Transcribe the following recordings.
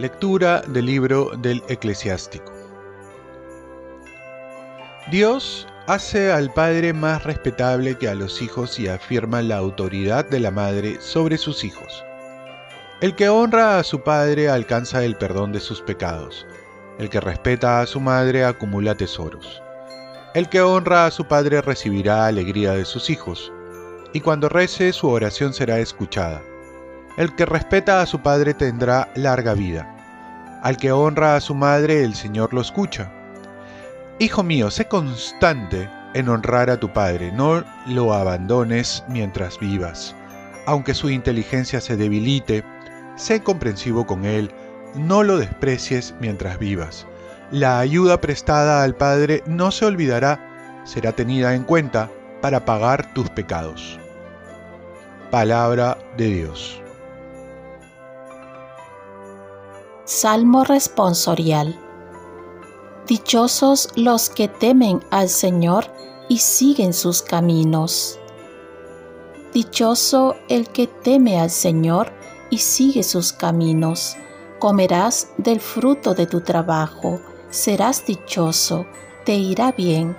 Lectura del libro del eclesiástico. Dios hace al padre más respetable que a los hijos y afirma la autoridad de la madre sobre sus hijos. El que honra a su padre alcanza el perdón de sus pecados. El que respeta a su madre acumula tesoros. El que honra a su padre recibirá alegría de sus hijos, y cuando rece su oración será escuchada. El que respeta a su padre tendrá larga vida. Al que honra a su madre el Señor lo escucha. Hijo mío, sé constante en honrar a tu padre, no lo abandones mientras vivas. Aunque su inteligencia se debilite, sé comprensivo con él, no lo desprecies mientras vivas. La ayuda prestada al Padre no se olvidará, será tenida en cuenta para pagar tus pecados. Palabra de Dios. Salmo responsorial. Dichosos los que temen al Señor y siguen sus caminos. Dichoso el que teme al Señor y sigue sus caminos. Comerás del fruto de tu trabajo, serás dichoso, te irá bien.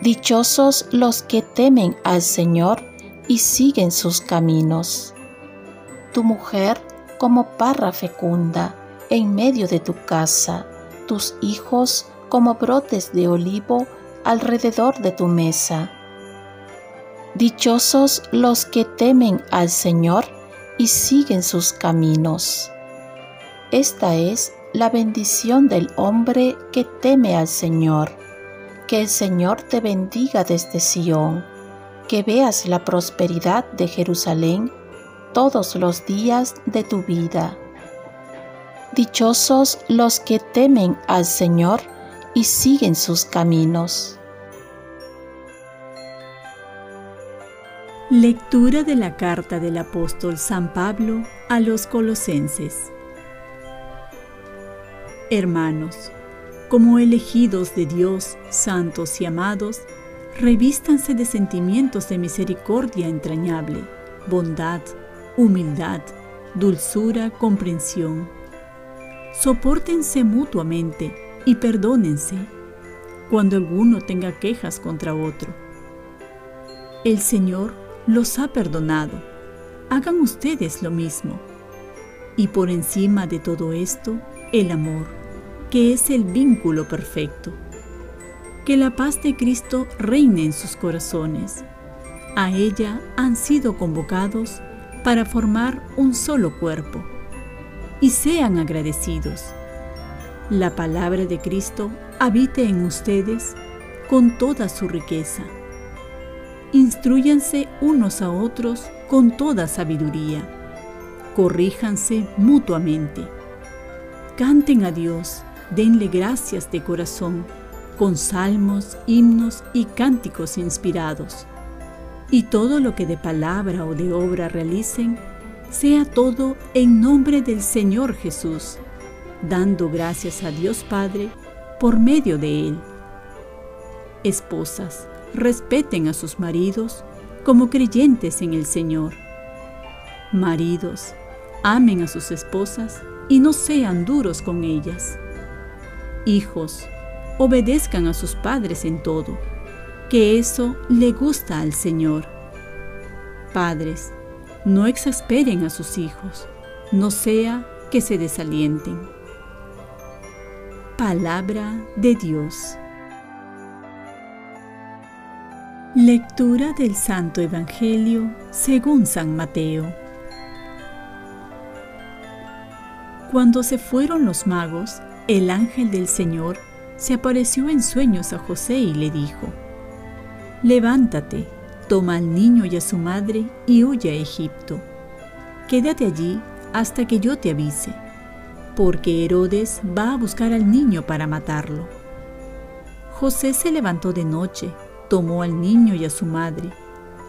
Dichosos los que temen al Señor y siguen sus caminos. Tu mujer como parra fecunda en medio de tu casa, tus hijos como brotes de olivo alrededor de tu mesa. Dichosos los que temen al Señor y siguen sus caminos. Esta es la bendición del hombre que teme al Señor. Que el Señor te bendiga desde Sión, que veas la prosperidad de Jerusalén todos los días de tu vida. Dichosos los que temen al Señor y siguen sus caminos. Lectura de la carta del apóstol San Pablo a los colosenses. Hermanos, como elegidos de Dios, santos y amados, revístanse de sentimientos de misericordia entrañable, bondad, humildad, dulzura, comprensión. Sopórtense mutuamente y perdónense cuando alguno tenga quejas contra otro. El Señor los ha perdonado. Hagan ustedes lo mismo. Y por encima de todo esto, el amor, que es el vínculo perfecto. Que la paz de Cristo reine en sus corazones. A ella han sido convocados para formar un solo cuerpo. Y sean agradecidos. La palabra de Cristo habite en ustedes con toda su riqueza instruyanse unos a otros con toda sabiduría, corríjanse mutuamente, canten a Dios, denle gracias de corazón, con salmos, himnos y cánticos inspirados. Y todo lo que de palabra o de obra realicen, sea todo en nombre del Señor Jesús, dando gracias a Dios Padre por medio de Él. Esposas, respeten a sus maridos como creyentes en el Señor. Maridos, amen a sus esposas y no sean duros con ellas. Hijos, obedezcan a sus padres en todo, que eso le gusta al Señor. Padres, no exasperen a sus hijos, no sea que se desalienten. Palabra de Dios. Lectura del Santo Evangelio según San Mateo. Cuando se fueron los magos, el ángel del Señor se apareció en sueños a José y le dijo, Levántate, toma al niño y a su madre y huye a Egipto. Quédate allí hasta que yo te avise, porque Herodes va a buscar al niño para matarlo. José se levantó de noche tomó al niño y a su madre,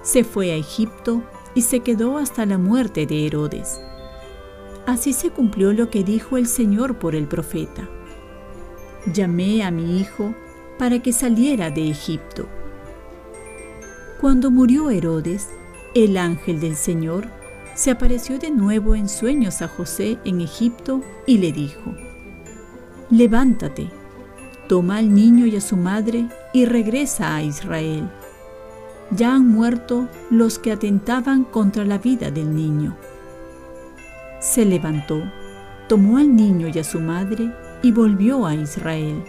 se fue a Egipto y se quedó hasta la muerte de Herodes. Así se cumplió lo que dijo el Señor por el profeta. Llamé a mi hijo para que saliera de Egipto. Cuando murió Herodes, el ángel del Señor se apareció de nuevo en sueños a José en Egipto y le dijo, Levántate, toma al niño y a su madre y regresa a Israel. Ya han muerto los que atentaban contra la vida del niño. Se levantó, tomó al niño y a su madre y volvió a Israel.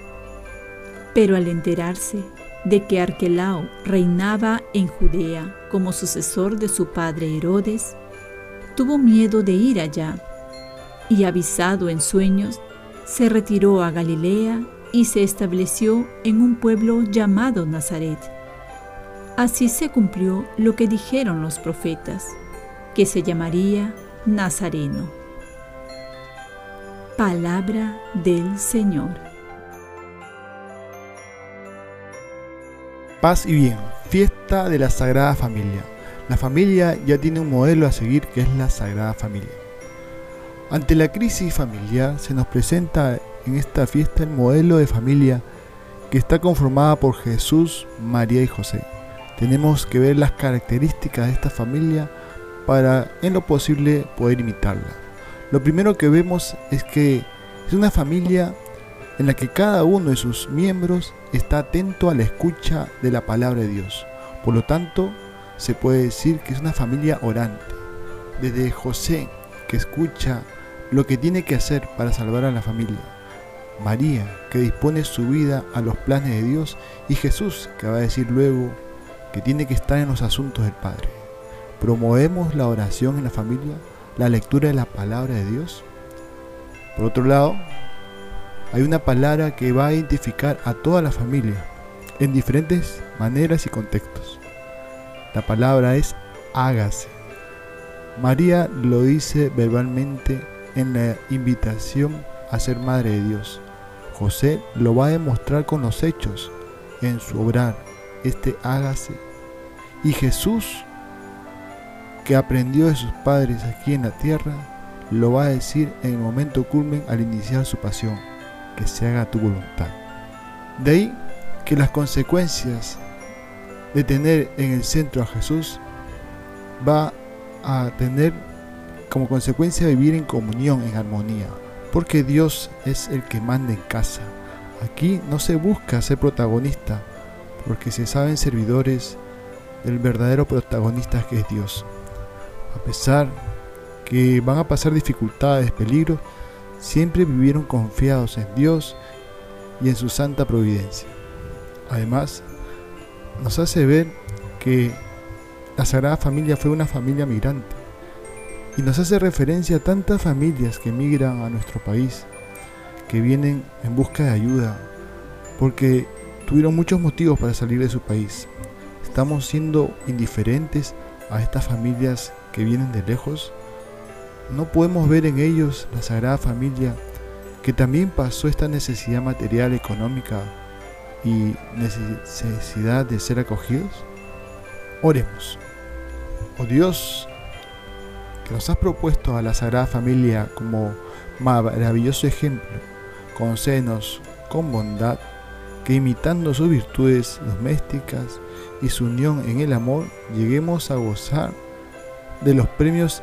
Pero al enterarse de que Arquelao reinaba en Judea como sucesor de su padre Herodes, tuvo miedo de ir allá y avisado en sueños, se retiró a Galilea y se estableció en un pueblo llamado Nazaret. Así se cumplió lo que dijeron los profetas, que se llamaría Nazareno. Palabra del Señor. Paz y bien, fiesta de la Sagrada Familia. La familia ya tiene un modelo a seguir que es la Sagrada Familia. Ante la crisis familiar se nos presenta en esta fiesta el modelo de familia que está conformada por Jesús, María y José. Tenemos que ver las características de esta familia para en lo posible poder imitarla. Lo primero que vemos es que es una familia en la que cada uno de sus miembros está atento a la escucha de la palabra de Dios. Por lo tanto, se puede decir que es una familia orante. Desde José, que escucha lo que tiene que hacer para salvar a la familia. María, que dispone su vida a los planes de Dios. Y Jesús, que va a decir luego que tiene que estar en los asuntos del Padre. ¿Promovemos la oración en la familia? ¿La lectura de la palabra de Dios? Por otro lado, hay una palabra que va a identificar a toda la familia en diferentes maneras y contextos. La palabra es hágase. María lo dice verbalmente en la invitación a ser madre de Dios. José lo va a demostrar con los hechos en su obrar, este hágase. Y Jesús, que aprendió de sus padres aquí en la tierra, lo va a decir en el momento culmen al iniciar su pasión, que se haga tu voluntad. De ahí que las consecuencias de tener en el centro a Jesús va a tener como consecuencia vivir en comunión, en armonía, porque Dios es el que manda en casa. Aquí no se busca ser protagonista, porque se saben servidores del verdadero protagonista que es Dios. A pesar que van a pasar dificultades, peligros, siempre vivieron confiados en Dios y en su santa providencia. Además, nos hace ver que la Sagrada Familia fue una familia migrante y nos hace referencia a tantas familias que migran a nuestro país, que vienen en busca de ayuda, porque tuvieron muchos motivos para salir de su país. ¿Estamos siendo indiferentes a estas familias que vienen de lejos? ¿No podemos ver en ellos la Sagrada Familia que también pasó esta necesidad material, económica y necesidad de ser acogidos? Oremos. Oh Dios, que nos has propuesto a la Sagrada Familia como maravilloso ejemplo, concédenos con bondad que imitando sus virtudes domésticas y su unión en el amor, lleguemos a gozar de los premios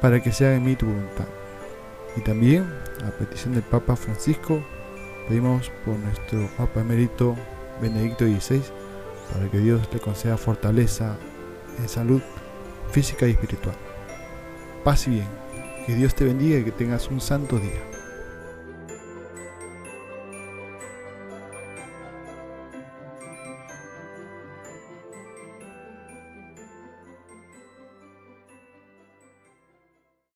para que se haga en mí tu voluntad. Y también, a petición del Papa Francisco, Pedimos por nuestro Papa Emérito Benedicto XVI para que Dios le conceda fortaleza en salud física y espiritual. Paz y bien. Que Dios te bendiga y que tengas un santo día.